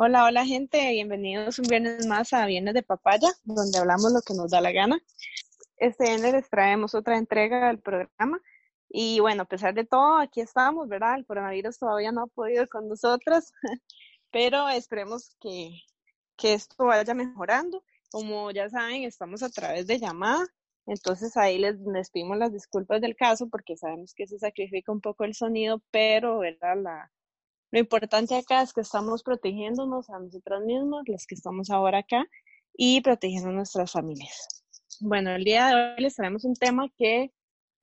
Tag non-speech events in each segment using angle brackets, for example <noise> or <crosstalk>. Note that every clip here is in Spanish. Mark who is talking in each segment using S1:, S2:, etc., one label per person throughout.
S1: Hola, hola gente, bienvenidos un viernes más a Viernes de Papaya, donde hablamos lo que nos da la gana. Este viernes les traemos otra entrega del programa y bueno, a pesar de todo, aquí estamos, ¿verdad? El coronavirus todavía no ha podido con nosotros, <laughs> pero esperemos que, que esto vaya mejorando. Como ya saben, estamos a través de llamada, entonces ahí les, les pedimos las disculpas del caso porque sabemos que se sacrifica un poco el sonido, pero ¿verdad? La, lo importante acá es que estamos protegiéndonos a nosotros mismos, los que estamos ahora acá, y protegiendo a nuestras familias. Bueno, el día de hoy les traemos un tema que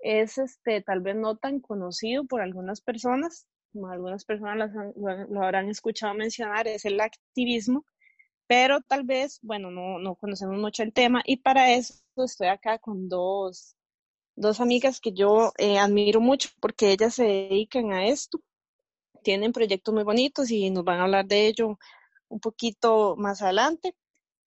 S1: es este tal vez no tan conocido por algunas personas, como algunas personas lo, habrán escuchado mencionar, es el activismo, pero tal vez, bueno, no, no conocemos mucho el tema y para eso estoy acá con dos, dos amigas que yo eh, admiro mucho porque ellas se dedican a esto tienen proyectos muy bonitos y nos van a hablar de ello un poquito más adelante.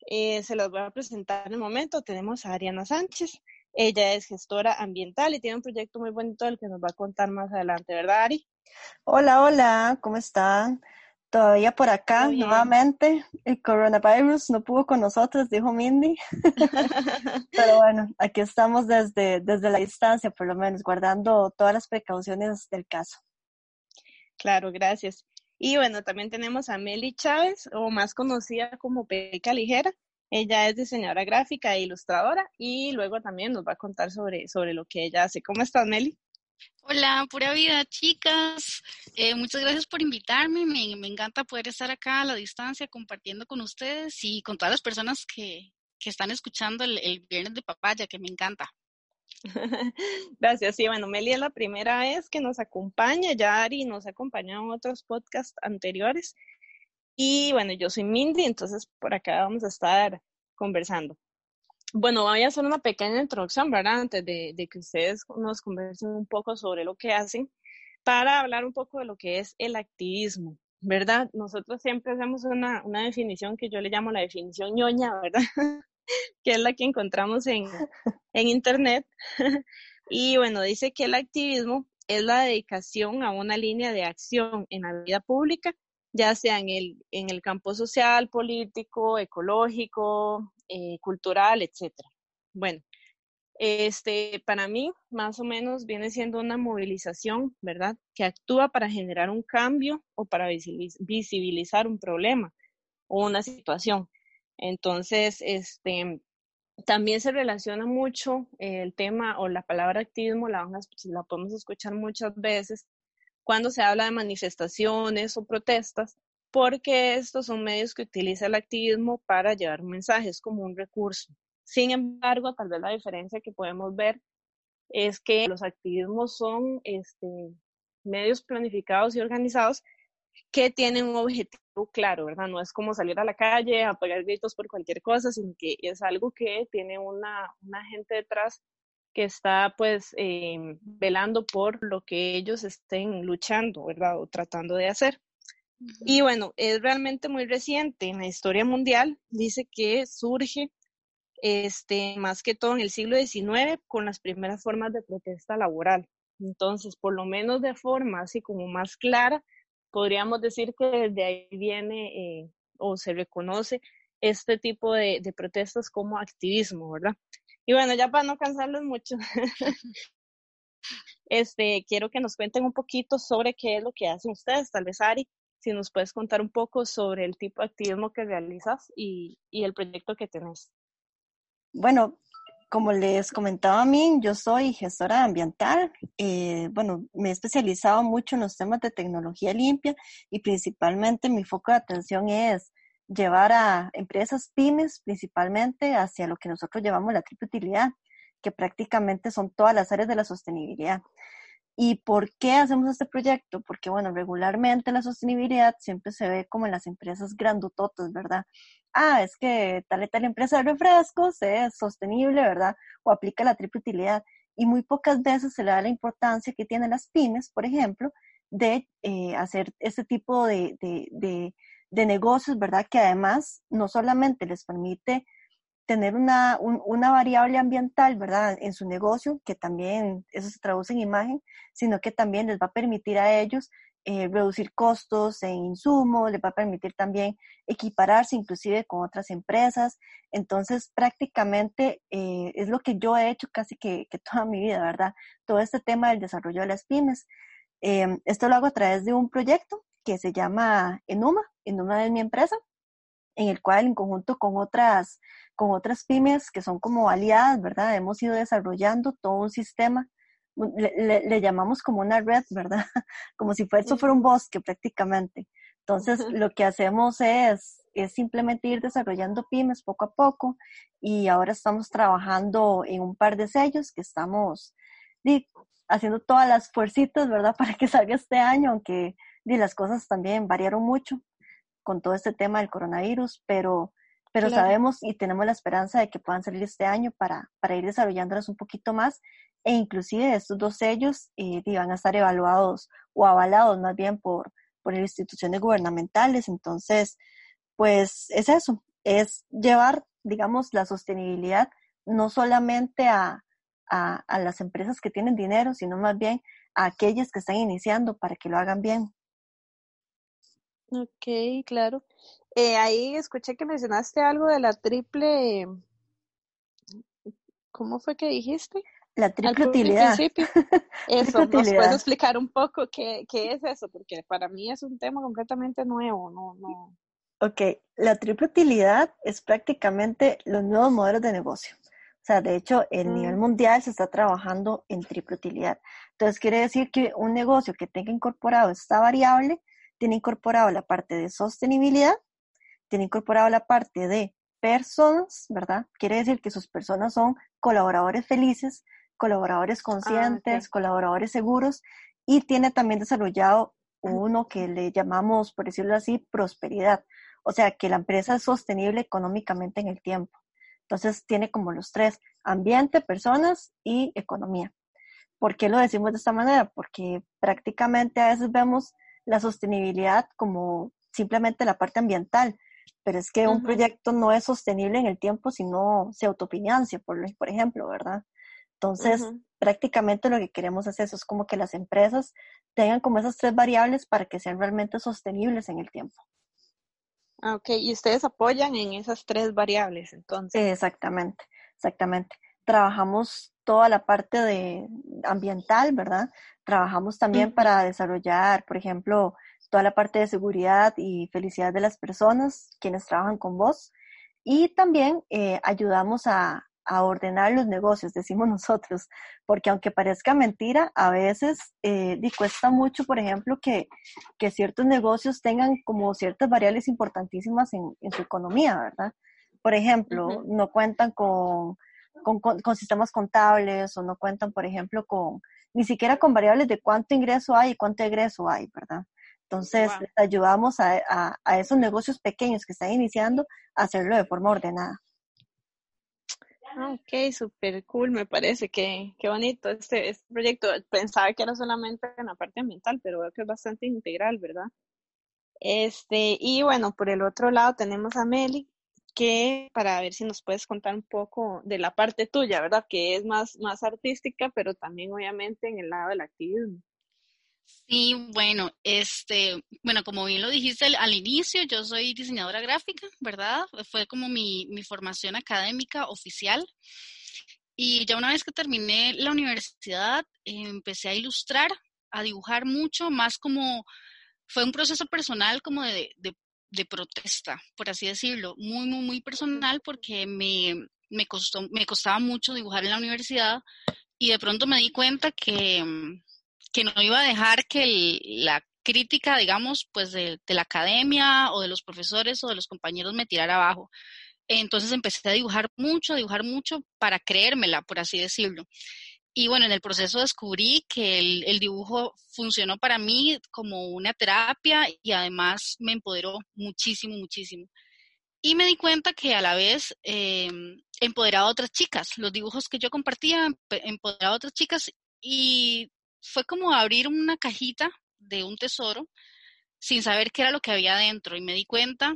S1: Eh, se los voy a presentar en el momento. Tenemos a Ariana Sánchez. Ella es gestora ambiental y tiene un proyecto muy bonito del que nos va a contar más adelante, ¿verdad, Ari?
S2: Hola, hola, ¿cómo están? Todavía por acá, nuevamente. El coronavirus no pudo con nosotros, dijo Mindy. <laughs> Pero bueno, aquí estamos desde, desde la distancia, por lo menos, guardando todas las precauciones del caso.
S1: Claro, gracias. Y bueno, también tenemos a Meli Chávez, o más conocida como Peca Ligera. Ella es diseñadora gráfica e ilustradora y luego también nos va a contar sobre, sobre lo que ella hace. ¿Cómo estás, Meli?
S3: Hola, pura vida, chicas. Eh, muchas gracias por invitarme. Me, me, encanta poder estar acá a la distancia compartiendo con ustedes y con todas las personas que, que están escuchando el, el Viernes de Papaya, que me encanta. <laughs>
S1: Gracias. Sí, bueno, Meli es la primera vez que nos acompaña. Ya Ari nos ha acompañado en otros podcasts anteriores. Y bueno, yo soy Mindy, entonces por acá vamos a estar conversando. Bueno, voy a hacer una pequeña introducción, ¿verdad? Antes de, que ustedes nos conversen un poco sobre lo que hacen, para hablar un poco de lo que es el activismo, ¿verdad? Nosotros siempre hacemos una, una definición que yo le llamo la definición ñoña, ¿verdad? <laughs> que es la que encontramos en, en Internet. <laughs> y bueno, dice que el activismo es la dedicación a una línea de acción en la vida pública, ya sea en el, en el campo social, político, ecológico, eh, cultural, etc. Bueno, este, para mí, más o menos, viene siendo una movilización, ¿verdad? Que actúa para generar un cambio o para visibilizar un problema o una situación. Entonces, este, también se relaciona mucho el tema o la palabra activismo, la, la podemos escuchar muchas veces cuando se habla de manifestaciones o protestas, porque estos son medios que utiliza el activismo para llevar mensajes como un recurso. Sin embargo, tal vez la diferencia que podemos ver es que los activismos son este, medios planificados y organizados que tienen un objetivo claro, ¿verdad? No es como salir a la calle a pegar gritos por cualquier cosa, sino que es algo que tiene una, una gente detrás que está pues em, velando por lo que ellos estén luchando, ¿verdad? O tratando de hacer. Y bueno, es realmente muy reciente en la historia mundial. Dice que surge este, más que todo en el siglo XIX con las primeras formas de protesta laboral. Entonces, por lo menos de forma así como más clara, podríamos decir que desde ahí viene eh, o se reconoce este tipo de, protestas como activismo, ¿verdad? Y bueno, ya para no cansarlos mucho, <laughs> este, quiero que nos cuenten un poquito sobre qué es lo que hacen ustedes. Tal vez, Ari, si nos puedes contar un poco sobre el tipo de activismo que realizas y, y el proyecto que tenés.
S2: Bueno, como les comentaba a mí, yo soy gestora ambiental. Eh, bueno, me he especializado mucho en los temas de tecnología limpia y principalmente mi foco de atención es llevar a empresas pymes principalmente hacia lo que nosotros llamamos la triple utilidad, que prácticamente son todas las áreas de la sostenibilidad. ¿Y por qué hacemos este proyecto? Porque, bueno, regularmente la sostenibilidad siempre se ve como en las empresas grandototas, ¿verdad? ah, es que tal y tal empresa de refrescos es sostenible, ¿verdad? O aplica la triple utilidad. Y muy pocas veces se le da la importancia que tienen las pymes, por ejemplo, de eh, hacer este tipo de, de, de, negocios, ¿verdad? Que además no solamente les permite tener una, una variable ambiental, ¿verdad? En su negocio, que también eso se traduce en imagen, sino que también les va a permitir a ellos eh, reducir costos en insumos, les va a permitir también equipararse inclusive con otras empresas. Entonces, prácticamente eh, es lo que yo he hecho casi que, que, toda mi vida, ¿verdad? Todo este tema del desarrollo de las pymes. Em, esto lo hago a través de un proyecto que se llama Enuma. Enuma es mi empresa, en el cual en conjunto con otras, con otras pymes que son como aliadas, ¿verdad? Hemos ido desarrollando todo un sistema le, llamamos como una red, ¿verdad? <laughs> Como si fuera, eso fuera un bosque prácticamente. Entonces, <laughs> lo que hacemos es, es simplemente ir desarrollando pymes poco a poco y ahora estamos trabajando en un par de sellos que estamos haciendo todas las fuercitas, ¿verdad? <laughs> Para que salga este año, aunque las cosas también variaron mucho con todo este tema del coronavirus, pero, pero sabemos y tenemos la esperanza de que puedan salir este año para, para ir desarrollándolas un poquito más e inclusive estos dos sellos eh, van a estar evaluados o avalados más bien por, por instituciones gubernamentales. Entonces, pues es eso, es llevar, digamos, la sostenibilidad no solamente a, a, las empresas que tienen dinero, sino más bien a aquellas que están iniciando para que lo hagan bien.
S1: Ok, claro. Eh, ahí escuché que mencionaste algo de la triple, ¿cómo fue que dijiste?
S2: La triple utilidad. <laughs>
S1: Eso, ¿nos puedes explicar un poco qué, qué, es eso? Porque para mí es un tema completamente nuevo, no, no.
S2: Ok, la triple utilidad es prácticamente los nuevos modelos de negocio. O sea, de hecho, el nivel mm. mundial se está trabajando en triple utilidad. Entonces, quiere decir que un negocio que tenga incorporado esta variable, tiene incorporado la parte de sostenibilidad, tiene incorporado la parte de personas, ¿verdad? Quiere decir que sus personas son colaboradores felices, colaboradores ah, conscientes, colaboradores seguros y tiene también desarrollado uno que le llamamos, por decirlo así, prosperidad. O sea, que la empresa es sostenible económicamente en el tiempo. Entonces tiene como los tres, ambiente, personas y economía. ¿Por qué lo decimos de esta manera? Porque prácticamente a veces vemos la sostenibilidad como simplemente la parte ambiental, pero es que un proyecto no es sostenible en el tiempo si no se autofinancia, por, por ejemplo, ¿verdad? Entonces, prácticamente lo que queremos hacer eso es como que las empresas tengan como esas tres variables para que sean realmente sostenibles en el tiempo.
S1: Ah, ok, y ustedes apoyan en esas tres variables, entonces.
S2: Exactamente, exactamente. Trabajamos toda la parte de ambiental, ¿verdad? Trabajamos también para desarrollar, por ejemplo, toda la parte de seguridad y felicidad de las personas, quienes trabajan con vos. Y también eh, ayudamos a, a ordenar los negocios, <laughs> decimos nosotros, porque aunque parezca mentira, a veces eh, cuesta mucho, por ejemplo, que, que, ciertos negocios tengan como ciertas variables importantísimas en, en su economía, ¿verdad? Por ejemplo, no cuentan con, con, con, sistemas contables o no cuentan, por ejemplo, con ni siquiera con variables de cuánto ingreso hay y cuánto egreso hay, ¿verdad? Entonces, ayudamos a, a, a esos negocios pequeños que están iniciando a hacerlo de forma ordenada.
S1: Ah, ok, súper cool, me parece que qué bonito este, este proyecto. Pensaba que era solamente en la parte ambiental, pero veo que es bastante integral, ¿verdad? Este, y bueno, por el otro lado tenemos a Meli, que para ver si nos puedes contar un poco de la parte tuya, ¿verdad? Que es más, más artística, pero también obviamente en el lado del activismo.
S3: Sí, bueno, este, bueno, como bien lo dijiste al, inicio, yo soy diseñadora gráfica, ¿verdad? Fue como mi, mi formación académica oficial. Y ya una vez que terminé la universidad, empecé a ilustrar, a dibujar mucho, más como, fue un proceso personal como de, de, de protesta, por así decirlo, muy, muy, muy personal porque me, me, costó, me costaba mucho dibujar en la universidad y de pronto me di cuenta que que no iba a dejar que la crítica, digamos, pues de, la academia o de los profesores o de los compañeros me tirara abajo. Entonces empecé a dibujar mucho, a dibujar mucho para creérmela, por así decirlo. Y bueno, en el proceso descubrí que el, dibujo funcionó para mí como una terapia y además me empoderó muchísimo, muchísimo. Y me di cuenta que a la vez eh, empoderaba a otras chicas. Los dibujos que yo compartía empoderaba a otras chicas y fue como abrir una cajita de un tesoro sin saber qué era lo que había dentro y me di cuenta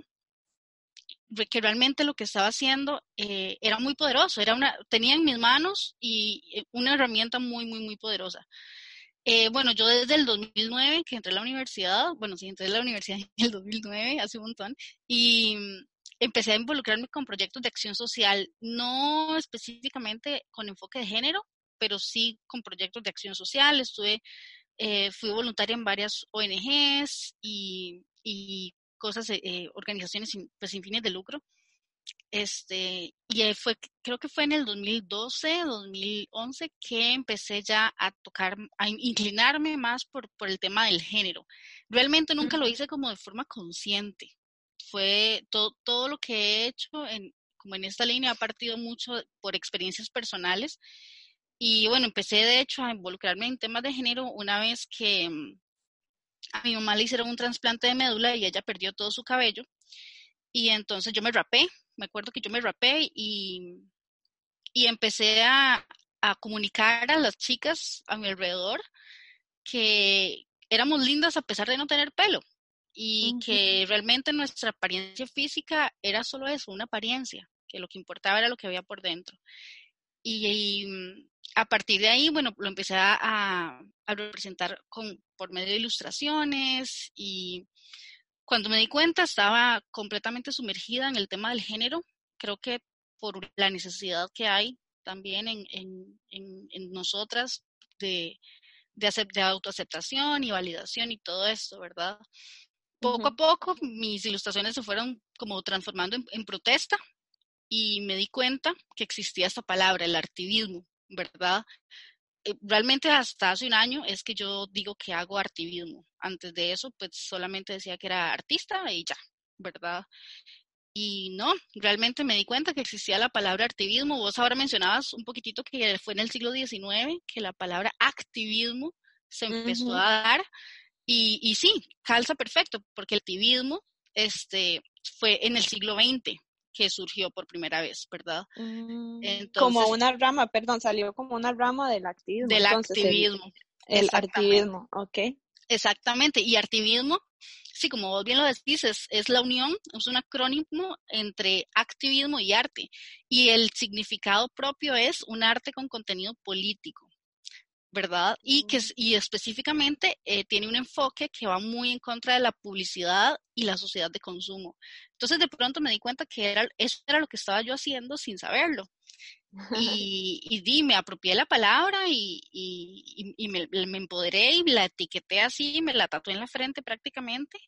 S3: que realmente lo que estaba haciendo eh, era muy poderoso, era una, tenía en mis manos y eh, una herramienta muy, muy, muy poderosa. Eh, bueno, yo desde el 2009 que entré a la universidad, bueno, sí, entré a la universidad en el 2009, hace un montón, y mm, empecé a involucrarme con proyectos de acción social, no específicamente con enfoque de género, pero sí con proyectos de acción social. Estuve, fui voluntaria en varias ONGs y, y cosas, eh, eh, organizaciones sin, pues, sin fines de lucro. Este, y fue, creo que fue en el 2012, 2011 que empecé ya a tocar, a inclinarme más por, por el tema del género. Realmente nunca lo hice como de forma consciente. Fue todo, todo lo que he hecho en, como en esta línea ha partido mucho por experiencias personales. Y bueno, empecé de hecho a involucrarme en temas de género una vez que, mm, a mi mamá le hicieron un trasplante de médula y ella perdió todo su cabello. Y entonces yo me rapé, me acuerdo que yo me rapé y, y empecé a, a comunicar a las chicas a mi alrededor que éramos lindas a pesar de no tener pelo y que realmente nuestra apariencia física era solo eso, una apariencia, que lo que importaba era lo que había por dentro. Y, a partir de ahí, bueno, lo empecé a, representar con, por medio de ilustraciones y cuando me di cuenta estaba completamente sumergida en el tema del género, creo que por la necesidad que hay también en, en, nosotras de, de, autoaceptación y validación y todo esto, ¿verdad? Poco a poco mis ilustraciones se fueron como transformando en, protesta y me di cuenta que existía esta palabra, el artivismo, ¿verdad? Eh, realmente hasta hace un año es que yo digo que hago artivismo. Antes de eso, pues solamente decía que era artista y ya, ¿verdad? Y no, realmente me di cuenta que existía la palabra activismo. Vos ahora mencionabas un poquitito que fue en el siglo XIX que la palabra activismo se empezó a dar. Y, y sí, calza perfecto, porque el activismo este, fue en el siglo XX, que surgió por primera vez, ¿verdad?
S1: Mm, como una rama, perdón, salió como una rama del activismo.
S3: Del activismo.
S1: El, activismo, ok.
S3: Exactamente, y activismo, sí, como vos bien lo decís, es, la unión, es un acrónimo entre activismo y arte, y el significado propio es un arte con contenido político. ¿Verdad? Y que y específicamente eh, tiene un enfoque que va muy en contra de la publicidad y la sociedad de consumo. Entonces de pronto me di cuenta que era, eso era lo que estaba yo haciendo sin saberlo. <laughs> Y, y di, me apropié la palabra y, y, y me, me, empoderé y la etiqueté así, me la tatué en la frente prácticamente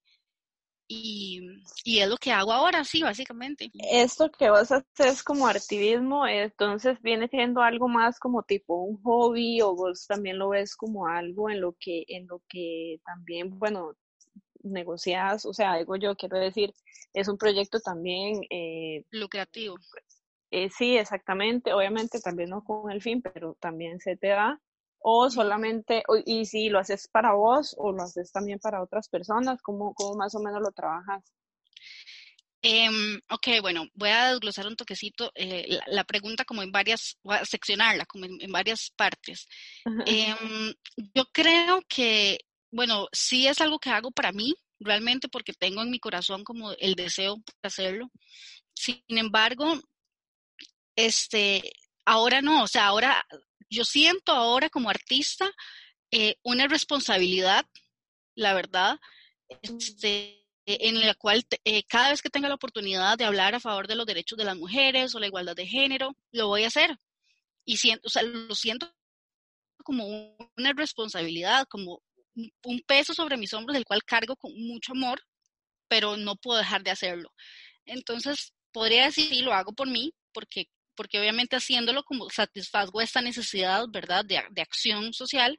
S3: y, y, es lo que hago ahora, sí, básicamente.
S1: Esto que vos haces como activismo, entonces viene siendo algo más como tipo un hobby o vos también lo ves como algo en lo que, en lo que también, bueno, negocias, o sea, digo yo, quiero decir, es un proyecto también... Eh,
S3: Lucrativo.
S1: Eh, sí, exactamente, obviamente también no con el fin, pero también se te da o solamente, y si lo haces para vos o lo haces también para otras personas, ¿cómo, cómo más o menos lo trabajas?
S3: Em, ok, bueno, voy a desglosar un toquecito eh, la, pregunta como en varias, voy a seccionarla como en, varias partes. <laughs> Em, yo creo que, bueno, sí es algo que hago para mí, realmente porque tengo en mi corazón como el deseo de hacerlo. Sin embargo, este, ahora no, o sea, ahora yo siento ahora como artista eh, una responsabilidad, la verdad, este, en la cual eh, cada vez que tenga la oportunidad de hablar a favor de los derechos de las mujeres o la igualdad de género, lo voy a hacer. Y siento, o sea, lo siento como una responsabilidad, como un peso sobre mis hombros, del cual cargo con mucho amor, pero no puedo dejar de hacerlo. Entonces, podría decir, sí, lo hago por mí, porque porque obviamente haciéndolo como satisfago esta necesidad, ¿verdad?, de, de acción social,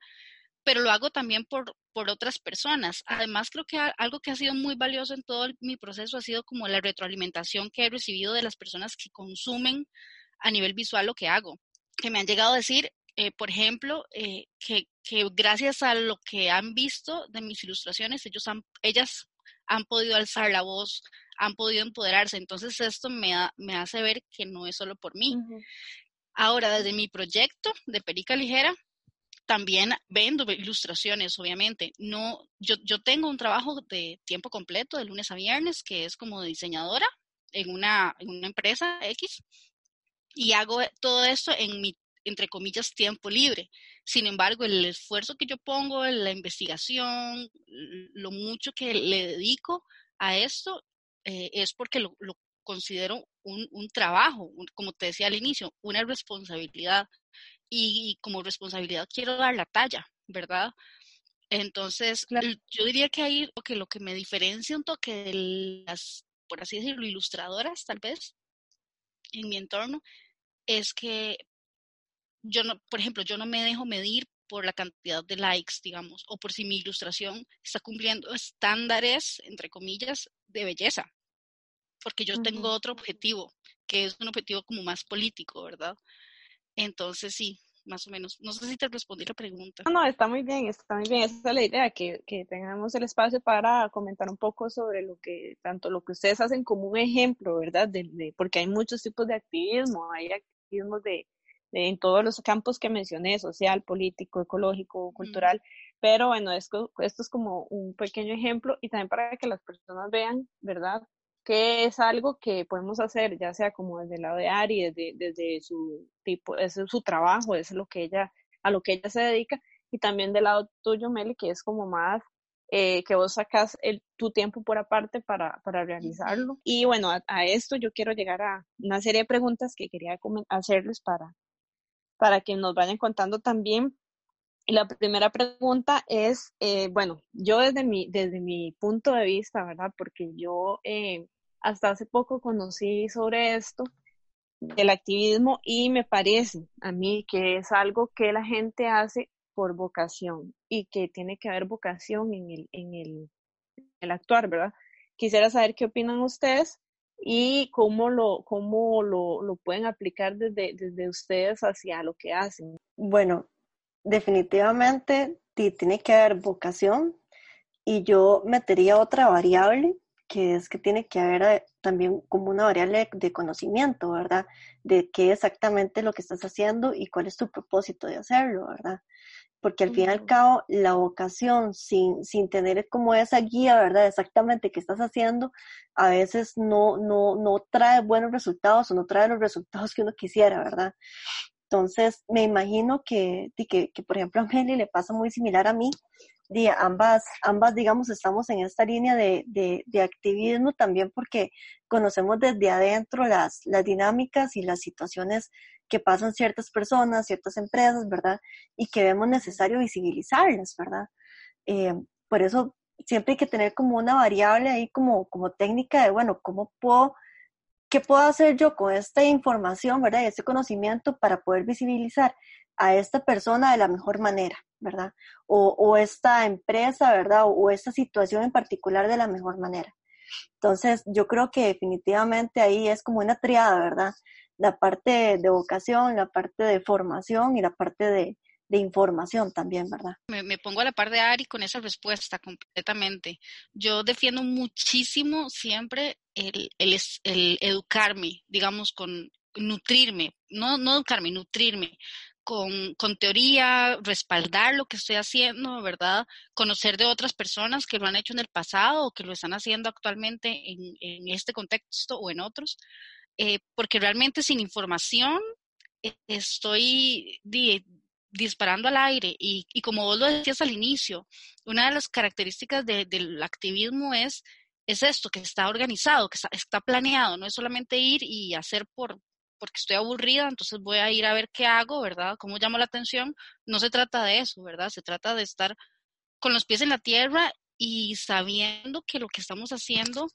S3: pero lo hago también por, por otras personas. Además, creo que algo que ha sido muy valioso en todo mi proceso ha sido como la retroalimentación que he recibido de las personas que consumen a nivel visual lo que hago, que me han llegado a decir, eh, por ejemplo, eh, que, que, gracias a lo que han visto de mis ilustraciones, ellos han, ellas han podido alzar la voz, han podido empoderarse. Entonces esto me, me hace ver que no es solo por mí. Ahora, desde mi proyecto de Perica Ligera, también vendo ilustraciones, obviamente. No, yo, yo tengo un trabajo de tiempo completo, de lunes a viernes, que es como diseñadora en una, en una empresa X, y hago todo esto en mi, entre comillas, tiempo libre. Sin embargo, el esfuerzo que yo pongo, la investigación, lo mucho que le dedico a esto, eh, es porque lo, lo considero un, un trabajo, como te decía al inicio, una responsabilidad y, como responsabilidad quiero dar la talla, ¿verdad? Entonces, yo diría que ahí que lo que me diferencia un toque de las, por así decirlo, ilustradoras, tal vez, en mi entorno, es que yo no, por ejemplo, yo no me dejo medir por la cantidad de likes, digamos, o por si mi ilustración está cumpliendo estándares, entre comillas, de belleza, porque yo tengo otro objetivo, que es un objetivo como más político, ¿verdad? Entonces, sí, más o menos. No sé si te respondí la pregunta.
S1: No, no, está muy bien, está muy bien. Esa es la idea, que, que tengamos el espacio para comentar un poco sobre lo que, tanto lo que ustedes hacen como un ejemplo, ¿verdad? De, porque hay muchos tipos de activismo, hay activismo de, en todos los campos que mencioné, social, político, ecológico, cultural, pero bueno, esto, esto es como un pequeño ejemplo y también para que las personas vean, ¿verdad? que es algo que podemos hacer, ya sea como desde el lado de Ari, desde, desde su tipo, ese es su trabajo, es lo que ella, a lo que ella se dedica, y también del lado tuyo, Meli, que es como más eh, que vos sacas el, tu tiempo por aparte para, para realizarlo. Y bueno, a, esto yo quiero llegar a una serie de preguntas que quería hacerles para, para que nos vayan contando también la primera pregunta es, eh, bueno, yo desde mi, desde mi punto de vista, ¿verdad? Porque yo eh, hasta hace poco conocí sobre esto del activismo y me parece a mí que es algo que la gente hace por vocación y que tiene que haber vocación en el, en el, el actuar, ¿verdad? Quisiera saber qué opinan ustedes y cómo lo, cómo lo, lo pueden aplicar desde, desde ustedes hacia lo que hacen.
S2: Bueno, definitivamente tiene que haber vocación y yo metería otra variable que es que tiene que haber eh, también como una variable de conocimiento, ¿verdad? De qué exactamente lo que estás haciendo y cuál es tu propósito de hacerlo, ¿verdad? Porque al fin y al cabo, la vocación sin, sin tener como esa guía, ¿verdad? Exactamente qué estás haciendo, a veces no, no, no trae buenos resultados o no trae los resultados que uno quisiera, ¿verdad? Entonces, me imagino que, que, que por ejemplo, a Meli le pasa muy similar a mí, ambas, ambas, digamos, estamos en esta línea de, de, activismo también porque conocemos desde adentro las, las dinámicas y las situaciones que pasan ciertas personas, ciertas empresas, ¿verdad? Y que vemos necesario visibilizarlas, ¿verdad? Eh, por eso siempre hay que tener como una variable ahí como, como técnica de, bueno, ¿cómo puedo, qué puedo hacer yo con esta información, ¿verdad? Y este conocimiento para poder visibilizar a esta persona de la mejor manera, ¿verdad? O, esta empresa, ¿verdad? O, esta situación en particular de la mejor manera. Entonces, yo creo que definitivamente ahí es como una triada, ¿verdad? La parte de vocación, la parte de formación y la parte de, información también, ¿verdad?
S3: Me, pongo a la par de Ari con esa respuesta completamente. Yo defiendo muchísimo siempre el, el, el educarme, digamos, con nutrirme, no, no educarme, nutrirme con, con, teoría, respaldar lo que estoy haciendo, ¿verdad? Conocer de otras personas que lo han hecho en el pasado o que lo están haciendo actualmente en, en este contexto o en otros, eh, porque realmente sin información eh, estoy disparando al aire y, y, como vos lo decías al inicio, una de las características del activismo es, es esto, que está organizado, que está, está planeado, no es solamente ir y hacer por, porque estoy aburrida, entonces voy a ir a ver qué hago, ¿verdad? ¿Cómo llamo la atención? No se trata de eso, ¿verdad? Se trata de estar con los pies en la tierra y sabiendo que lo que estamos haciendo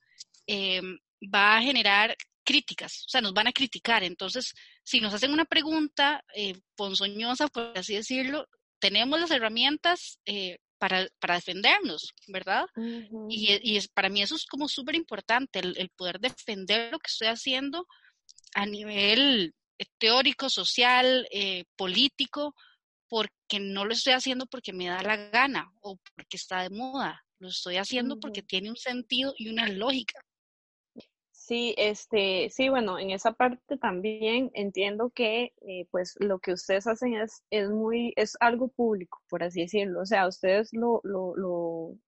S3: em, va a generar críticas, o sea, nos van a criticar. Entonces, si nos hacen una pregunta eh, ponzoñosa, por así decirlo, tenemos las herramientas eh, para, para, defendernos, ¿verdad? Y, y es, para mí eso es como súper importante, el, el, poder defender lo que estoy haciendo a nivel eh, teórico, social, eh, político, porque no lo estoy haciendo porque me da la gana o porque está de moda, lo estoy haciendo porque tiene un sentido y una lógica.
S1: Sí, este, sí, bueno, en esa parte también entiendo que eh, pues lo que ustedes hacen es, es muy, es algo público, por así decirlo. O sea, ustedes lo, lo,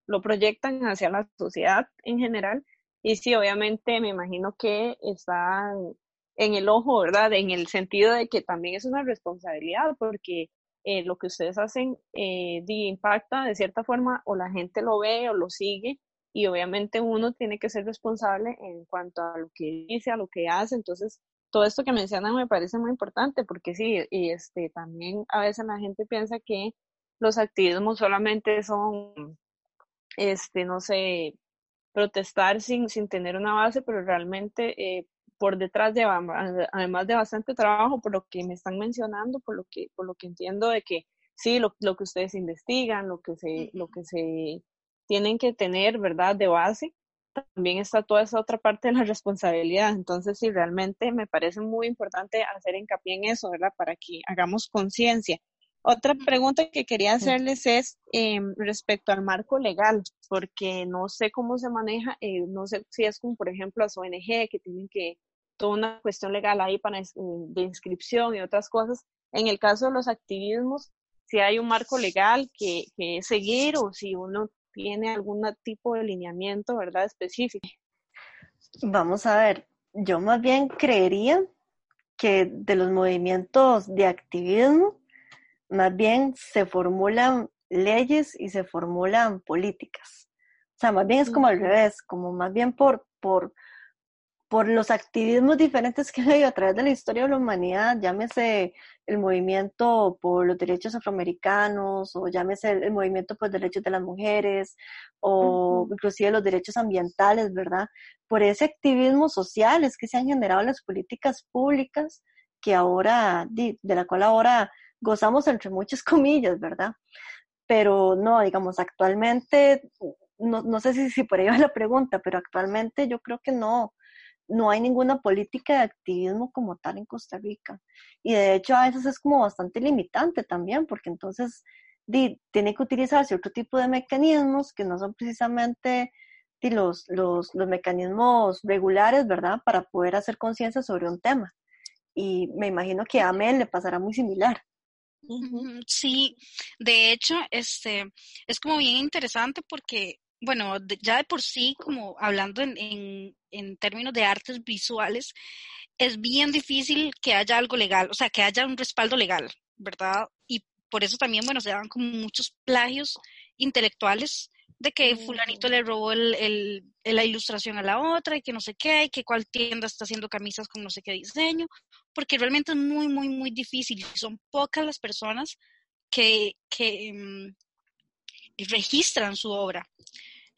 S1: lo, proyectan hacia la sociedad en general. Y sí, obviamente me imagino que están en el ojo, ¿verdad? En el sentido de que también es una responsabilidad, porque eh, lo que ustedes hacen eh, impacta de cierta forma o la gente lo ve o lo sigue y obviamente uno tiene que ser responsable en cuanto a lo que dice, a lo que hace. Entonces, todo esto que mencionan me parece muy importante porque sí, y este, también a veces la gente piensa que los activismos solamente son, este, no sé, protestar sin, sin tener una base, pero realmente eh, por detrás de, además de bastante trabajo, por lo que me están mencionando, por lo que, por lo que entiendo de que sí, lo, lo que ustedes investigan, lo que se, lo que se tienen que tener, ¿verdad?, de base, también está toda esa otra parte de la responsabilidad. Entonces, sí, realmente me parece muy importante hacer hincapié en eso, ¿verdad?, para que hagamos conciencia. Otra pregunta que quería hacerles es eh, respecto al marco legal, porque no sé cómo se maneja, eh, no sé si es como, por ejemplo, las ONG que tienen que, toda una cuestión legal ahí para, eh, de inscripción y otras cosas. En el caso de los activismos, si hay un marco legal que, que seguir o si uno tiene algún tipo de lineamiento, ¿verdad? Específico.
S2: Vamos a ver, yo más bien creería que de los movimientos de activismo, más bien se formulan leyes y se formulan políticas. O sea, más bien es como al revés, como más bien por, por, por los activismos diferentes que hay a través de la historia de la humanidad, llámese el movimiento por los derechos afroamericanos o llámese el, movimiento por los derechos de las mujeres o inclusive los derechos ambientales, ¿verdad? Por ese activismo social es que se han generado las políticas públicas que ahora, de, la cual ahora gozamos entre muchas <laughs> comillas, ¿verdad? Pero no, digamos, actualmente, no, no sé si, si por ahí va la pregunta, pero actualmente yo creo que no, no hay ninguna política de activismo como tal en Costa Rica. Y de hecho a veces es como bastante limitante también, porque entonces tiene que utilizarse otro tipo de mecanismos que no son precisamente los, los, los mecanismos regulares, ¿verdad? Para poder hacer conciencia sobre un tema. Y me imagino que a Amel le pasará muy similar.
S3: Sí, de hecho, este, es como bien interesante porque bueno, ya de por sí, como hablando en, en, términos de artes visuales, es bien difícil que haya algo legal, o sea, que haya un respaldo legal, ¿verdad? Y por eso también, bueno, se dan como muchos plagios intelectuales de que fulanito le robó el, el, la ilustración a la otra y que no sé qué, y que cuál tienda está haciendo camisas con no sé qué diseño, porque realmente es muy, muy, muy difícil. Son pocas las personas que, que mm, registran su obra.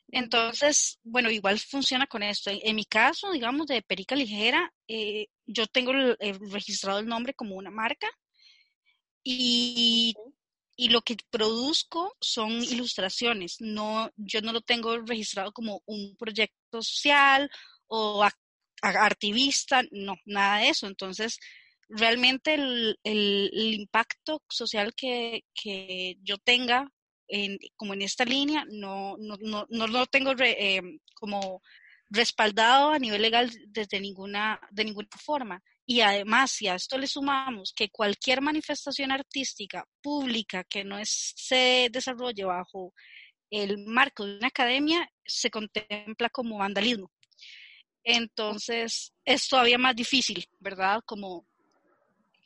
S3: Entonces, bueno, igual funciona con esto. En, mi caso, digamos, de Perica Ligera, eh, yo tengo registrado el nombre como una marca y, y, lo que produzco son ilustraciones. No, yo no lo tengo registrado como un proyecto social o activista, no, nada de eso. Entonces, realmente el, el, el impacto social que, que yo tenga como en esta línea, no, no, no, no lo tengo eh, como respaldado a nivel legal desde ninguna, de ninguna forma. Y además, si a esto le sumamos que cualquier manifestación artística pública que no se desarrolle bajo el marco de una academia, se contempla como vandalismo. Entonces, es todavía más difícil, ¿verdad? Como,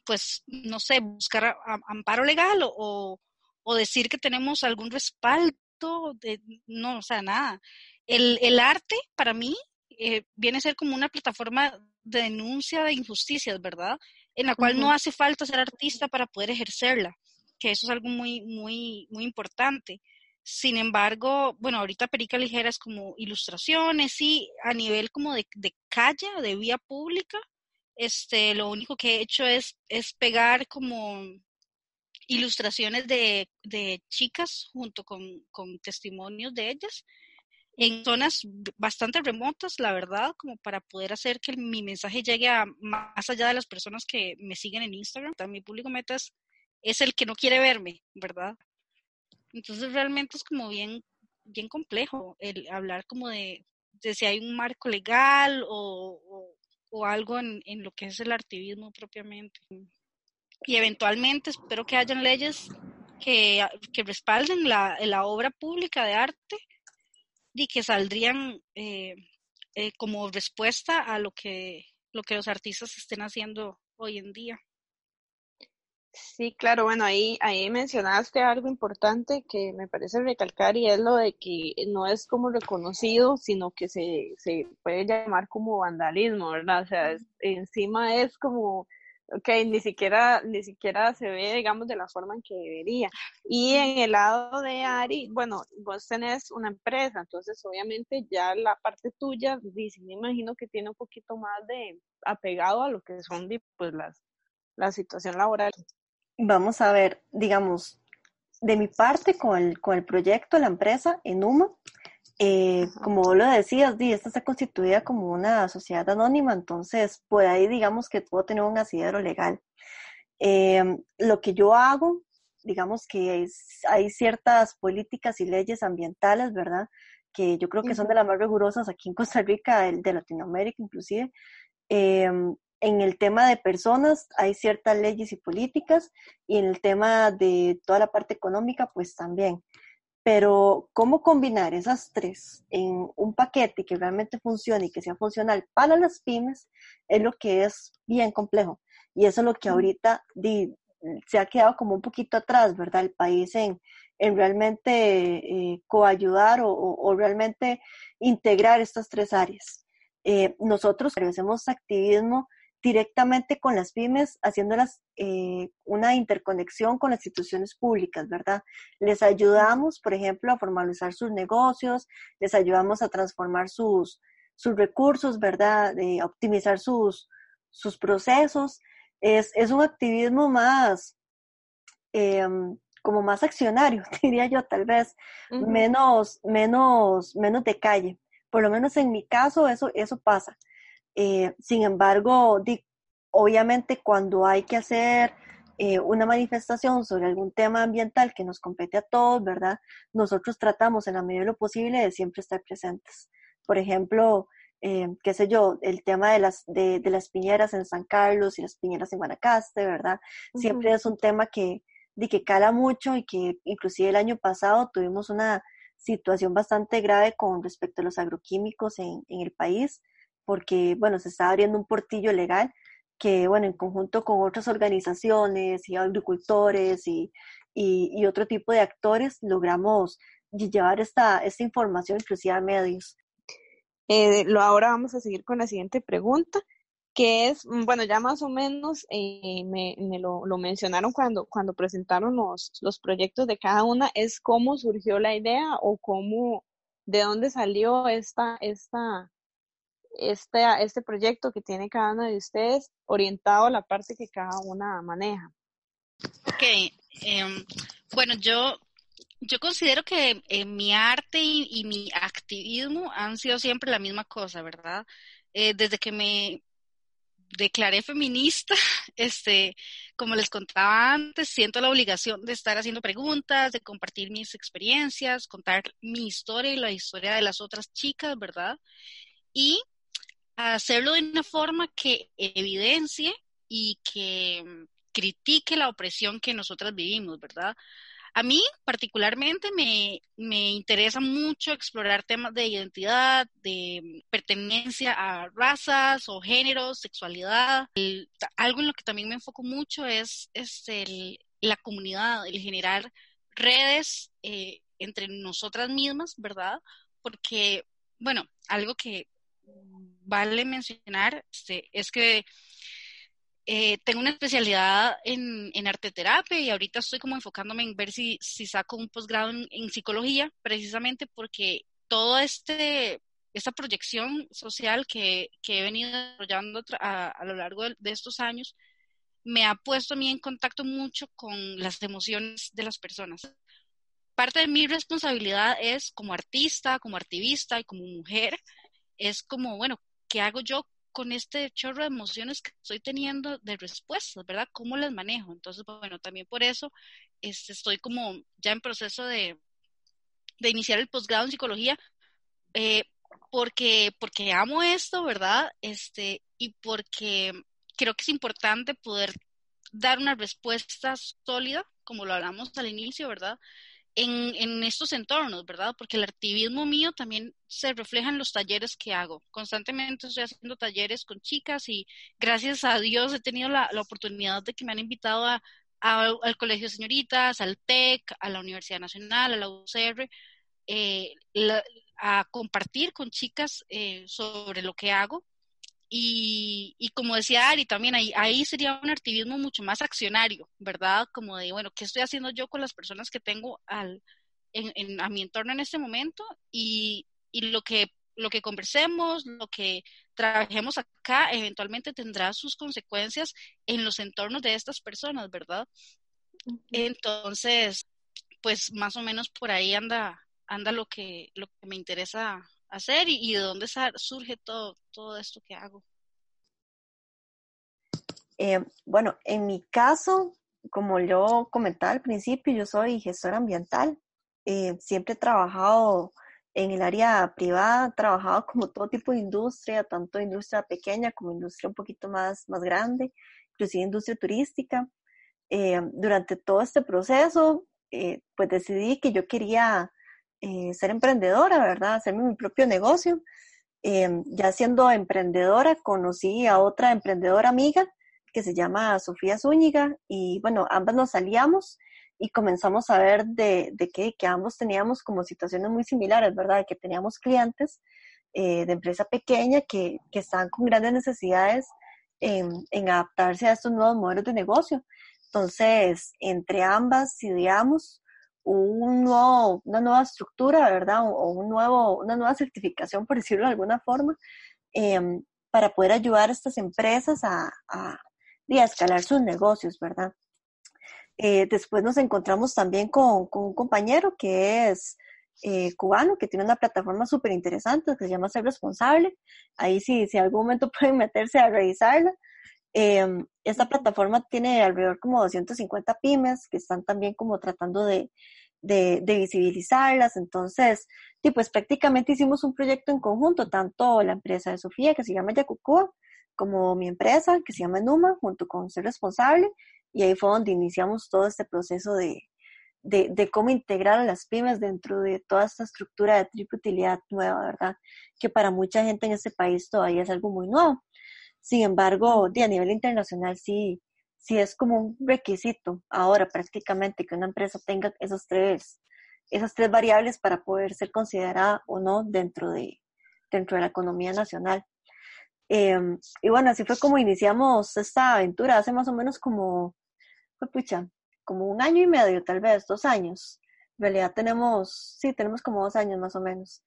S3: pues, no sé, buscar amparo legal o, o decir que tenemos algún respaldo, de, no, o sea, nada. El, el arte, para mí, eh, viene a ser como una plataforma de denuncia de injusticias, ¿verdad? En la cual no hace falta ser artista para poder ejercerla, que eso es algo muy, muy, muy importante. Sin embargo, bueno, ahorita Perica Ligera es como ilustraciones y a nivel como de, de calle, de vía pública, este, lo único que he hecho es, es pegar como ilustraciones de, de chicas junto con, con, testimonios de ellas en zonas bastante remotas, la verdad, como para poder hacer que mi mensaje llegue a más allá de las personas que me siguen en Instagram. Mi público meta es, el que no quiere verme, ¿verdad? Entonces realmente es como bien, bien complejo el hablar como de, si hay un marco legal o, o, algo en, en, lo que es el activismo propiamente. Y eventualmente espero que hayan leyes que, que respalden la, la, obra pública de arte y que saldrían eh, eh, como respuesta a lo que, lo que los artistas estén haciendo hoy en día.
S1: Sí, claro, bueno, ahí, ahí mencionaste algo importante que me parece recalcar y es lo de que no es como reconocido, sino que se, se puede llamar como vandalismo, ¿verdad? O sea, encima es como, ok, ni siquiera, ni siquiera se ve, digamos, de la forma en que debería. Y en el lado de Ari, bueno, vos tenés una empresa, entonces obviamente ya la parte tuya, dice, me imagino que tiene un poquito más de apegado a lo que son pues las la situación laboral.
S2: Vamos a ver, digamos, de mi parte con el, con el proyecto, la empresa, Enuma, eh, como lo decías, esta está constituida como una sociedad anónima, entonces por ahí digamos que puedo tener un asidero legal. Eh, lo que yo hago, digamos que hay ciertas políticas y leyes ambientales, ¿verdad? Que yo creo que son de las más rigurosas aquí en Costa Rica, de Latinoamérica inclusive. Eh, en el tema de personas hay ciertas leyes y políticas y en el tema de toda la parte económica, pues también. Pero cómo combinar esas tres en un paquete que realmente funcione y que sea funcional para las pymes es lo que es bien complejo. Y eso es lo que ahorita se ha quedado como un poquito atrás, ¿verdad? El país en, en realmente eh, coayudar o, o, realmente integrar estas tres áreas. Eh, nosotros hacemos activismo directamente con las pymes, haciéndolas eh, una interconexión con las instituciones públicas, ¿verdad? Les ayudamos, por ejemplo, a formalizar sus negocios, les ayudamos a transformar sus, sus recursos, ¿verdad? De optimizar sus, sus procesos. Es, es un activismo más, em, como más accionario, <laughs> diría yo, tal vez, menos, menos, menos de calle. Por lo menos en mi caso, eso, eso pasa. Eh, sin embargo, obviamente cuando hay que hacer eh, una manifestación sobre algún tema ambiental que nos compete a todos, ¿verdad? Nosotros tratamos en la medida de lo posible de siempre estar presentes. Por ejemplo, eh, qué sé yo, el tema de las, de, las piñeras en San Carlos y las piñeras en Guanacaste, ¿verdad? Siempre es un tema que, de que cala mucho y que inclusive el año pasado tuvimos una situación bastante grave con respecto a los agroquímicos en, en el país porque, bueno, se está abriendo un portillo legal que, bueno, en conjunto con otras organizaciones y agricultores y, y, otro tipo de actores, logramos llevar esta, esta información inclusive a medios.
S1: Eh, lo, ahora vamos a seguir con la siguiente pregunta, que es, mm, bueno, ya más o menos eh, me, me lo, lo, mencionaron cuando, cuando presentaron los, los proyectos de cada una, es cómo surgió la idea o cómo, de dónde salió esta, esta, este, este proyecto que tiene cada uno de ustedes orientado a la parte que cada una maneja.
S3: Ok, em, bueno, yo, yo considero que eh, mi arte y, mi activismo han sido siempre la misma cosa, ¿verdad? Eh, desde que me declaré feminista, <laughs> este, como les contaba antes, siento la obligación de estar haciendo preguntas, de compartir mis experiencias, contar mi historia y la historia de las otras chicas, ¿verdad? Y hacerlo de una forma que evidencie y que mm, critique la opresión que nosotras vivimos, ¿verdad? A mí particularmente me, me, interesa mucho explorar temas de identidad, de mm, pertenencia a razas o géneros, sexualidad. algo en lo que también me enfoco mucho es, es el, la comunidad, el generar redes eh, entre nosotras mismas, ¿verdad? Porque, bueno, algo que vale mencionar este, es que eh, tengo una especialidad en, en arte terapia y ahorita estoy como enfocándome en ver si, si saco un posgrado en, psicología, precisamente porque toda este, esta proyección social que, que he venido desarrollando a, a lo largo de, de, estos años me ha puesto a mí en contacto mucho con las emociones de las personas. Parte de mi responsabilidad es como artista, como activista y como mujer, es como, bueno, ¿qué hago yo con este chorro de emociones que estoy teniendo de respuestas, ¿verdad? ¿Cómo las manejo? Entonces, bueno, también por eso este, estoy como ya en proceso de, de iniciar el posgrado en psicología, eh, porque, porque amo esto, ¿verdad? Este, y porque creo que es importante poder dar una respuesta sólida, como lo hablamos al inicio, ¿verdad? En, en, estos entornos, ¿verdad? Porque el activismo mío también se refleja en los talleres que hago. Constantemente estoy haciendo talleres con chicas y gracias a Dios he tenido la, oportunidad de que me han invitado a, al Colegio de Señoritas, al TEC, a la Universidad Nacional, a la UCR, eh, la, a compartir con chicas eh, sobre lo que hago. Y, y, como decía Ari, también ahí, ahí sería un activismo mucho más accionario, ¿verdad? Como de, bueno, ¿qué estoy haciendo yo con las personas que tengo al, en, en, a mi entorno en este momento? Y, y lo que lo que conversemos, lo que trabajemos acá, eventualmente tendrá sus consecuencias en los entornos de estas personas, ¿verdad? Entonces, pues más o menos por ahí anda anda lo que, lo que me interesa hacer y, y de dónde surge todo, todo esto que hago.
S2: Eh, bueno, en mi caso, como yo comentaba al principio, yo soy gestora ambiental. Eh, siempre he trabajado en el área privada, he trabajado como todo tipo de industria, tanto industria pequeña como industria un poquito más, más grande, inclusive industria turística. Eh, durante todo este proceso, eh, pues decidí que yo quería eh, ser emprendedora, ¿verdad? Hacerme mi propio negocio. Eh, ya siendo emprendedora, conocí a otra emprendedora amiga que se llama Sofía Zúñiga y bueno, ambas nos salíamos y comenzamos a ver de, de que, que, ambos teníamos como situaciones muy similares, ¿verdad? Que teníamos clientes eh, de empresa pequeña que, que estaban con grandes necesidades en, en adaptarse a estos nuevos modelos de negocio. Entonces, entre ambas ideamos un nuevo, una nueva estructura, ¿verdad? O, un nuevo, una nueva certificación, por decirlo de alguna forma, eh, para poder ayudar a estas empresas a, a, a escalar sus negocios, ¿verdad? Eh, después nos encontramos también con, con un compañero que es eh, cubano, que tiene una plataforma súper interesante que se llama Ser Responsable. Ahí sí, si en algún momento <laughs> pueden meterse a revisarla. Eh, esta plataforma tiene alrededor como 250 pymes que están también como tratando de, de, de visibilizarlas. Entonces, sí, pues prácticamente hicimos un proyecto en conjunto, tanto la empresa de Sofía, que se llama Yacucúa, como mi empresa, que se llama Numa, junto con Ser Responsable, y ahí fue donde iniciamos todo este proceso de, de, de, cómo integrar a las pymes dentro de toda esta estructura de triple utilidad nueva, ¿verdad? Que para mucha gente en este país todavía es algo muy nuevo. Sin embargo, a nivel internacional sí, sí es como un requisito ahora prácticamente que una empresa tenga esos tres, esas tres variables para poder ser considerada o no dentro de, dentro de la economía nacional. Eh, y bueno, así fue como iniciamos esta aventura hace más o menos como, pucha, como un año y medio, tal vez, dos años. En realidad tenemos, sí, tenemos como dos años más o menos,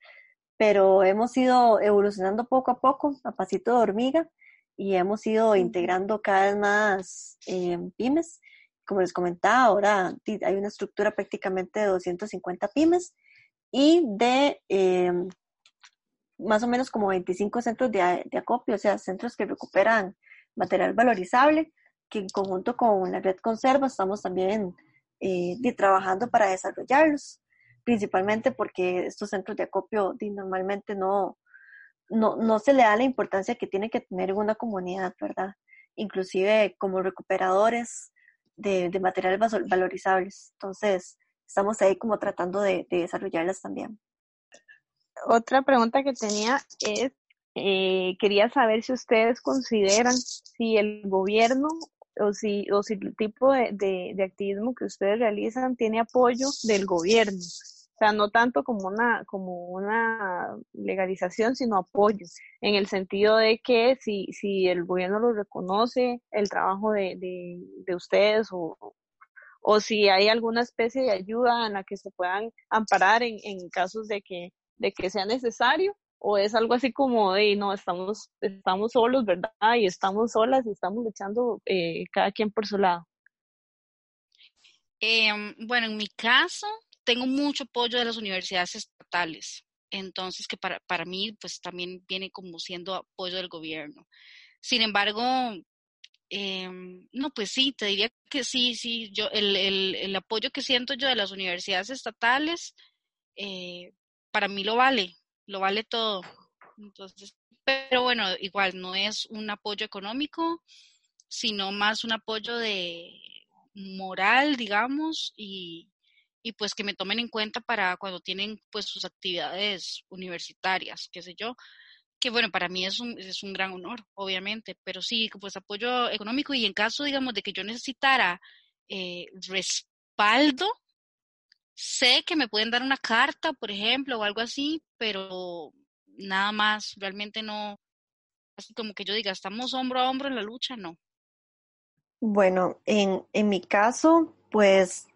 S2: pero hemos ido evolucionando poco a poco, a pasito de hormiga, y hemos ido integrando cada vez más eh, pymes. Como les comentaba, ahora hay una estructura prácticamente de 250 pymes y de eh, más o menos como 25 centros de, de, acopio, o sea, centros que recuperan material valorizable, que en conjunto con la red Conserva estamos también eh, trabajando para desarrollarlos, principalmente porque estos centros de acopio normalmente no, no, no se le da la importancia que tiene que tener en una comunidad, ¿verdad? Inclusive como recuperadores de, de materiales valorizables. Entonces, estamos ahí como tratando de, de, desarrollarlas también.
S1: Otra pregunta que tenía es, eh, quería saber si ustedes consideran si el gobierno o si, o si el tipo de, de activismo que ustedes realizan tiene apoyo del gobierno sea, no tanto como una, como una legalización, sino apoyo, en el sentido de que si, si el gobierno lo reconoce, el trabajo de, de, de ustedes o, o si hay alguna especie de ayuda en la que se puedan amparar en, en casos de que, de que sea necesario, o es algo así como de no, estamos, estamos solos, ¿verdad? Y estamos solas y estamos luchando eh, cada quien por su lado.
S3: Eh, bueno, en mi caso, tengo mucho apoyo de las universidades estatales, entonces que para, para mí pues también viene como siendo apoyo del gobierno. Sin embargo, eh, no, pues sí, te diría que sí, sí, yo, el, el, el apoyo que siento yo de las universidades estatales, eh, para mí lo vale, lo vale todo. Entonces, pero bueno, igual no es un apoyo económico, sino más un apoyo de moral, digamos, y, y pues que me tomen en cuenta para cuando tienen pues sus actividades universitarias, qué sé yo, que bueno, para mí es un, es un gran honor, obviamente, pero sí, pues apoyo económico y en caso, digamos, de que yo necesitara eh, respaldo, sé que me pueden dar una carta, por ejemplo, o algo así, pero nada más, realmente no, así como que yo diga, estamos hombro a hombro en la lucha, no.
S2: Bueno, en, en mi caso, pues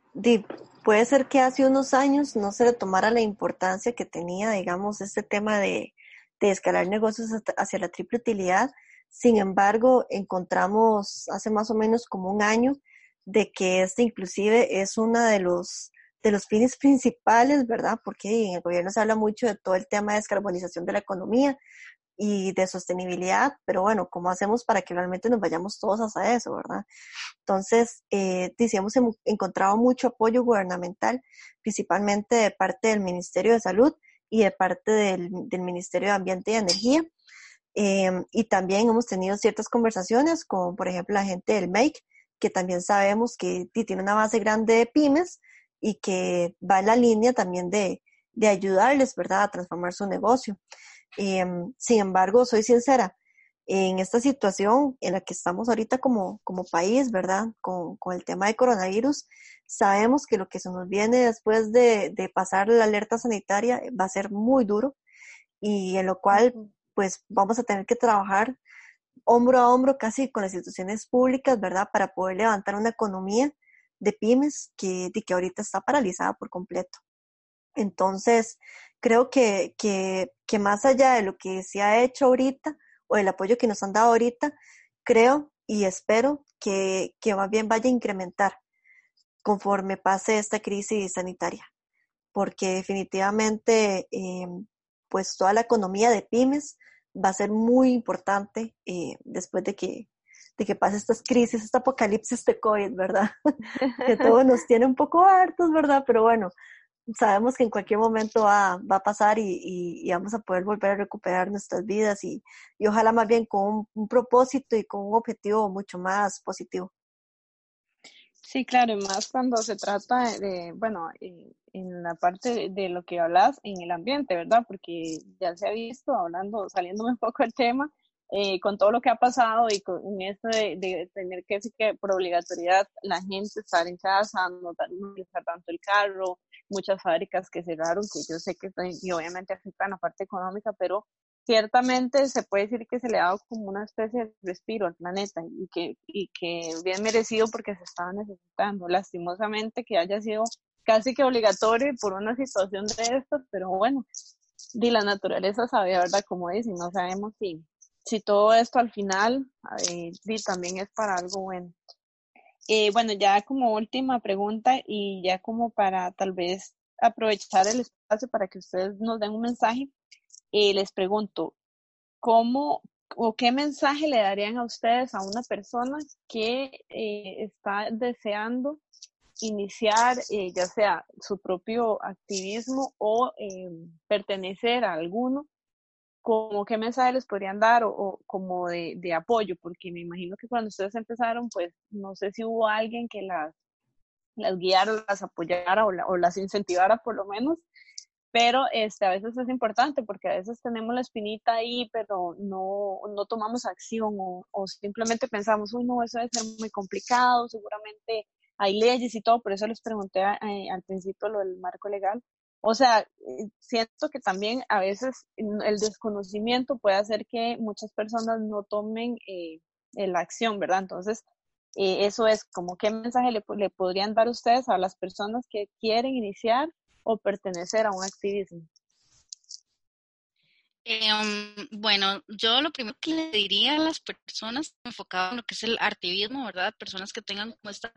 S2: puede ser que hace unos años no se le tomara la importancia que tenía, digamos, este tema de, de escalar negocios hacia la triple utilidad. Sin embargo, encontramos hace más o menos como un año de que este inclusive es uno de los de los fines principales, ¿verdad? Porque en el gobierno se habla mucho de todo el tema de descarbonización de la economía y de sostenibilidad, pero bueno, ¿cómo hacemos para que realmente nos vayamos todos hacia eso, ¿verdad? Entonces, eh, hemos encontrado mucho apoyo gubernamental, principalmente de parte del Ministerio de Salud y de parte del, del Ministerio de Ambiente y Energía. Eh, y también hemos tenido ciertas conversaciones con, por ejemplo, la gente del MAKE, que también sabemos que tiene una base grande de pymes y que va en la línea también de, de ayudarles, ¿verdad?, a transformar su negocio. Eh, sin embargo, soy sincera, en esta situación en la que estamos ahorita como, como país, ¿verdad? Con, con, el tema de coronavirus, sabemos que lo que se nos viene después de, de, pasar la alerta sanitaria va a ser muy duro y en lo cual pues vamos a tener que trabajar hombro a hombro casi con las instituciones públicas, ¿verdad? Para poder levantar una economía de pymes que, que ahorita está paralizada por completo. Entonces, creo que, que, que más allá de lo que se ha hecho ahorita o el apoyo que nos han dado ahorita, creo y espero que, que más bien vaya a incrementar conforme pase esta crisis sanitaria, porque definitivamente eh, pues toda la economía de pymes va a ser muy importante eh, después de que, de que pase estas crisis, esta apocalipsis de COVID, ¿verdad? <laughs> que todo <laughs> nos tiene un poco hartos, ¿verdad? Pero bueno, sabemos que en cualquier momento va, va a pasar y, y, vamos a poder volver a recuperar nuestras vidas y, y ojalá más bien con un, propósito y con un objetivo mucho más positivo.
S1: Sí, claro, y más cuando se trata de, bueno, en la parte de lo que hablas en el ambiente, ¿verdad? Porque ya se ha visto, hablando, saliéndome un poco del tema, eh, con todo lo que ha pasado y con esto de, de tener que decir que por obligatoriedad la gente estar en casa, no, utilizar tanto el carro, muchas fábricas que cerraron, que yo sé que y obviamente afectan la parte económica, pero ciertamente se puede decir que se le ha dado como una especie de respiro al planeta y que, y que bien merecido porque se estaba necesitando. Lastimosamente que haya sido casi que obligatorio por una situación de estas, pero bueno, y la naturaleza sabe, ¿verdad? Como dice, no sabemos si, si todo esto al final también es para algo bueno. Eh, bueno, ya como última pregunta y ya como para tal vez aprovechar el espacio para que ustedes nos den un mensaje, eh, les pregunto, ¿cómo o qué mensaje le darían a ustedes a una persona que eh, está deseando iniciar ya sea su propio activismo o pertenecer a alguno como qué mensaje les podrían dar o, como de, apoyo, porque me imagino que cuando ustedes empezaron, pues no sé si hubo alguien que las, las guiara, las apoyara o, o las incentivara por lo menos, pero este, a veces es importante porque a veces tenemos la espinita ahí, pero no, no tomamos acción o, o simplemente pensamos, uy, no, eso debe ser muy complicado, seguramente hay leyes y todo, por eso les pregunté eh, al principio lo del marco legal, o sea, eh, siento que también a veces el desconocimiento puede hacer que muchas personas no tomen eh, la acción, ¿verdad? Entonces, eh, eso es como qué mensaje le, le, podrían dar ustedes a las personas que quieren iniciar o pertenecer a un activismo.
S3: Em, bueno, yo lo primero que le diría a las personas enfocadas en lo que es el activismo, ¿verdad? Personas que tengan como esta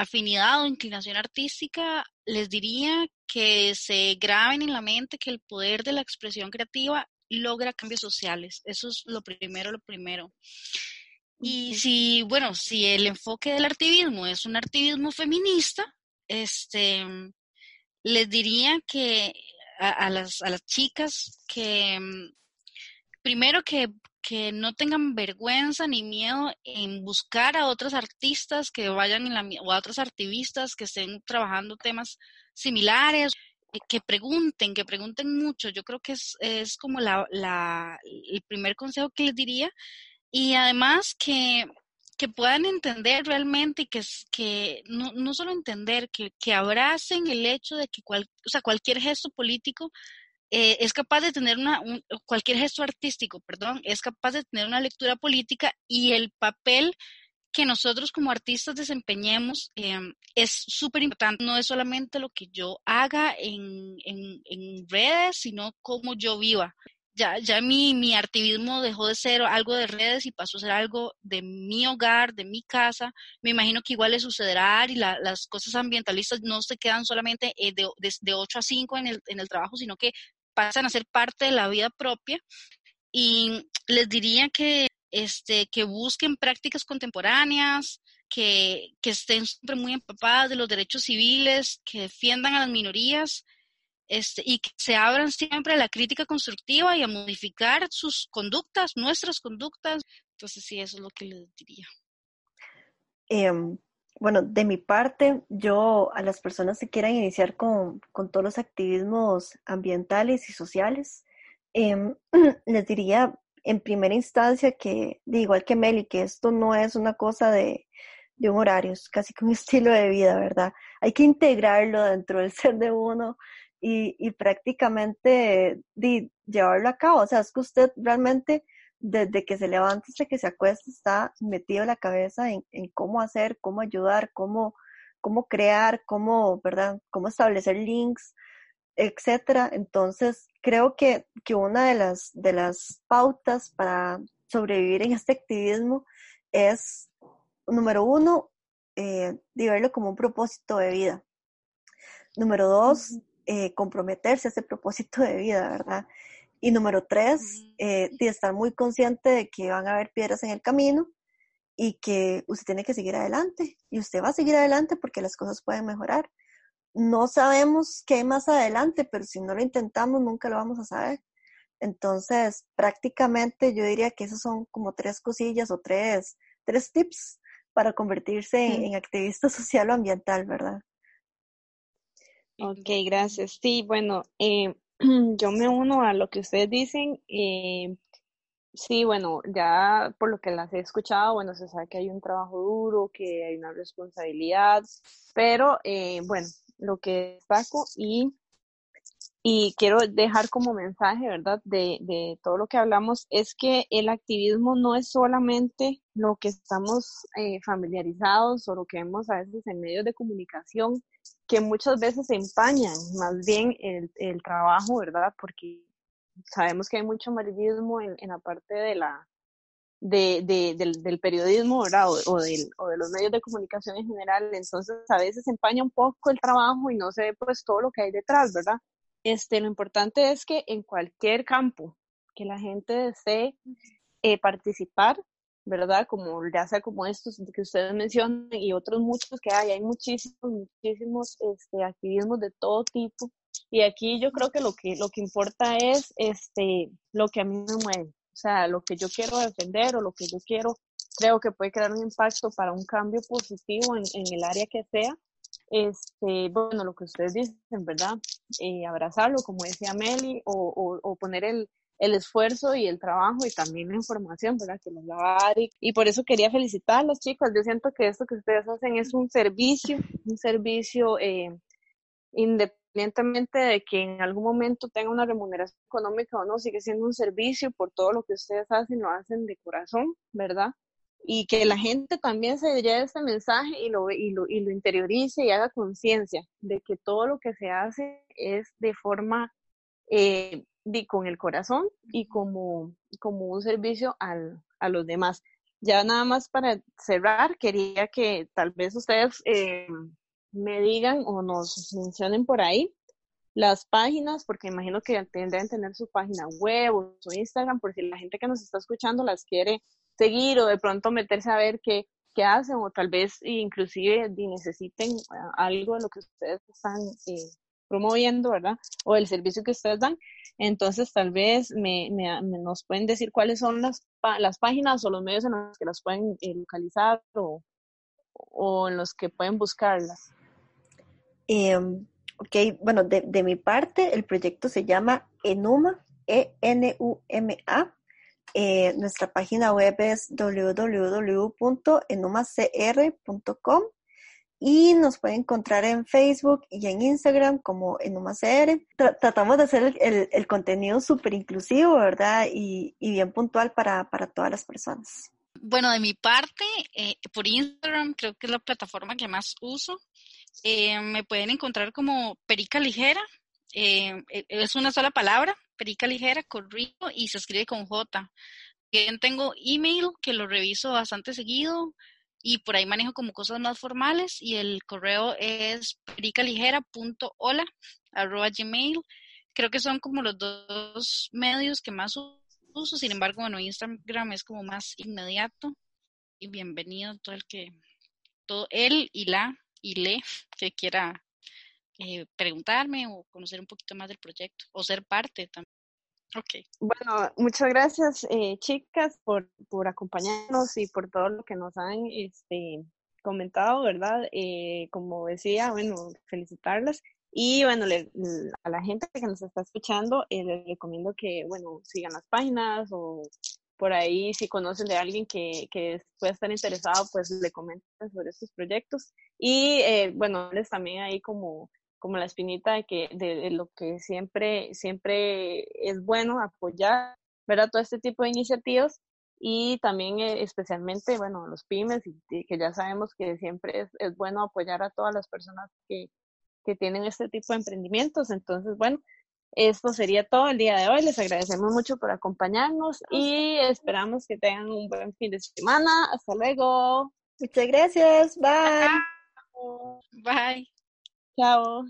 S3: afinidad o inclinación artística, les diría que se graben en la mente que el poder de la expresión creativa logra cambios sociales. Eso es lo primero, lo primero. Y si, bueno, si el enfoque del activismo es un activismo feminista, este, les diría que a, las, a las chicas que mm, primero que, que, no tengan vergüenza ni miedo en buscar a otros artistas que vayan en la, o a otros activistas que estén trabajando temas similares, eh, que pregunten, que pregunten mucho. Yo creo que es, es como la, la, el primer consejo que les diría. Y además que, que puedan entender realmente y que, que no, no solo entender, que, que abracen el hecho de que cual, o sea, cualquier gesto político eh, es capaz de tener una, cualquier gesto artístico, perdón, es capaz de tener una lectura política y el papel que nosotros como artistas desempeñemos em, es súper importante. No es solamente lo que yo haga en, en, en, redes, sino cómo yo viva. Ya, ya mi, mi activismo dejó de ser algo de redes y pasó a ser algo de mi hogar, de mi casa. Me imagino que igual le sucederá y las cosas ambientalistas no se quedan solamente eh, de, de, de, 8 a 5 en el, en el trabajo, sino que pasan a ser parte de la vida propia. Y les diría que, este, que busquen prácticas contemporáneas, que, que estén siempre muy empapadas de los derechos civiles, que defiendan a las minorías este, y que se abran siempre a la crítica constructiva y a modificar sus conductas, nuestras conductas. Entonces, sí, eso es lo que les diría.
S2: Em, bueno, de mi parte, yo a las personas que quieran iniciar con, todos los activismos ambientales y sociales, em, <clears throat> les diría en primera instancia que, de igual que Meli, que esto no es una cosa de, un horario, es casi que un <laughs> estilo de vida, ¿verdad? Hay que integrarlo dentro del ser de uno y, y prácticamente llevarlo a cabo. O sea, es que usted realmente desde que se levanta hasta que se acuesta está metido la cabeza en, cómo hacer, cómo ayudar, cómo, cómo crear, cómo, ¿verdad? Cómo establecer links, etcétera. Entonces, creo que, que una de las, de las pautas para sobrevivir en este activismo es, número uno, eh, verlo como un propósito de vida. Número dos, eh, comprometerse a ese propósito de vida, ¿verdad? Y número tres, eh, de estar muy consciente de que van a haber piedras en el camino y que usted tiene que seguir adelante. Y usted va a seguir adelante porque las cosas pueden mejorar. No sabemos qué hay más adelante, pero si no lo intentamos, nunca lo vamos a saber. Entonces, prácticamente yo diría que esas son como tres cosillas o tres, tres tips para convertirse en, activista <laughs> social o ambiental, ¿verdad?
S1: Ok, gracias. Sí, bueno, eh, <clears throat> yo me uno a lo que ustedes dicen. Eh, sí, bueno, ya por lo que las he escuchado, bueno, se sabe que hay un trabajo duro, que hay una responsabilidad, pero eh, bueno, lo que destaco y, y quiero dejar como mensaje, ¿verdad?, de, de todo lo que hablamos, es que el activismo no es solamente lo que estamos eh, familiarizados o lo que vemos a veces en medios de comunicación, que muchas veces empañan más bien el, el trabajo, ¿verdad? Porque sabemos que hay mucho amarillismo en, en la parte de la de, de, del, periodismo, ¿verdad? O, o, del, o de los medios de comunicación en general, entonces a veces empaña un poco el trabajo y no se ve pues todo lo que hay detrás, ¿verdad? Este, lo importante es que en cualquier campo que la gente desee eh, participar, ¿verdad? Como ya sea como estos que ustedes mencionan y otros muchos que hay, hay muchísimos, muchísimos este, activismos de todo tipo. Y aquí yo creo que lo que, lo que importa es este, lo que a mí me mueve, o sea, lo que yo quiero defender o lo que yo quiero, creo que puede crear un impacto para un cambio positivo en, en el área que sea. Este, bueno, lo que ustedes dicen, ¿verdad? Eh, abrazarlo, como decía Meli, o, o, o poner el, el esfuerzo y el trabajo y también la información, ¿verdad? Que nos la Y por eso quería felicitarlos, chicos. Yo siento que esto que ustedes hacen es un servicio, un servicio eh, independientemente de que en algún momento tenga una remuneración económica o no, sigue siendo un servicio por todo lo que ustedes hacen, lo hacen de corazón, ¿verdad? Y que la gente también se lleve este mensaje y lo, y lo, y lo interiorice y haga conciencia de que todo lo que se hace es de forma eh, con el corazón y como, como un servicio al, a los demás. Ya nada más para cerrar, quería que tal vez ustedes eh, me digan o nos mencionen por ahí las páginas, porque imagino que deben tener su página web o su Instagram, por si la gente que nos está escuchando las quiere seguir o de pronto meterse a ver qué, qué hacen o tal vez inclusive necesiten ah, algo de lo que ustedes están eh, promoviendo, ¿verdad? O el servicio que ustedes dan. Entonces, tal vez me, nos pueden decir cuáles son las, las páginas o los medios en los que las pueden eh, localizar o, o, en los que pueden buscarlas.
S2: Em, ok, bueno, de, de, mi parte, el proyecto se llama Enuma, E-N-U-M-A. Eh, nuestra página web es www.enumacr.com y nos pueden encontrar en Facebook y en Instagram como en Tra tratamos de hacer el, contenido súper inclusivo, ¿verdad? Y, bien puntual para, todas las personas.
S3: Bueno, de mi parte, eh, por Instagram creo que es la plataforma que más uso. Eh, me pueden encontrar como Perica Ligera. Eh, es una sola palabra, Perica Ligera, corrido y se escribe con J. Bien, tengo email que lo reviso bastante seguido y por ahí manejo como cosas más formales y el correo es pericaligera.hola arroba gmail. Creo que son como los dos medios que más uso, sin embargo, bueno, Instagram es como más inmediato y bienvenido todo el que, todo él y la y le que quiera eh, preguntarme o conocer un poquito más del proyecto o ser parte también. Okay.
S1: Bueno, muchas gracias, eh, chicas, por, por acompañarnos y por todo lo que nos han este, comentado, ¿verdad? Eh, como decía, bueno, felicitarlas. Y bueno, a la gente que nos está escuchando, eh, les recomiendo que, bueno, sigan las páginas o por ahí si conocen de alguien que, que pueda estar interesado, pues le comenten sobre estos proyectos. Y bueno, les también ahí como como la espinita de que de, lo que siempre siempre es bueno apoyar ¿verdad? todo este tipo de iniciativas y también eh, especialmente bueno los pymes y, que ya sabemos que siempre es, es, bueno apoyar a todas las personas que, que tienen este tipo de emprendimientos entonces bueno esto sería todo el día de hoy. Les agradecemos mucho por acompañarnos y esperamos que tengan un buen fin de semana. Hasta luego.
S2: Muchas gracias. Bye.
S3: Bye.
S1: Chao.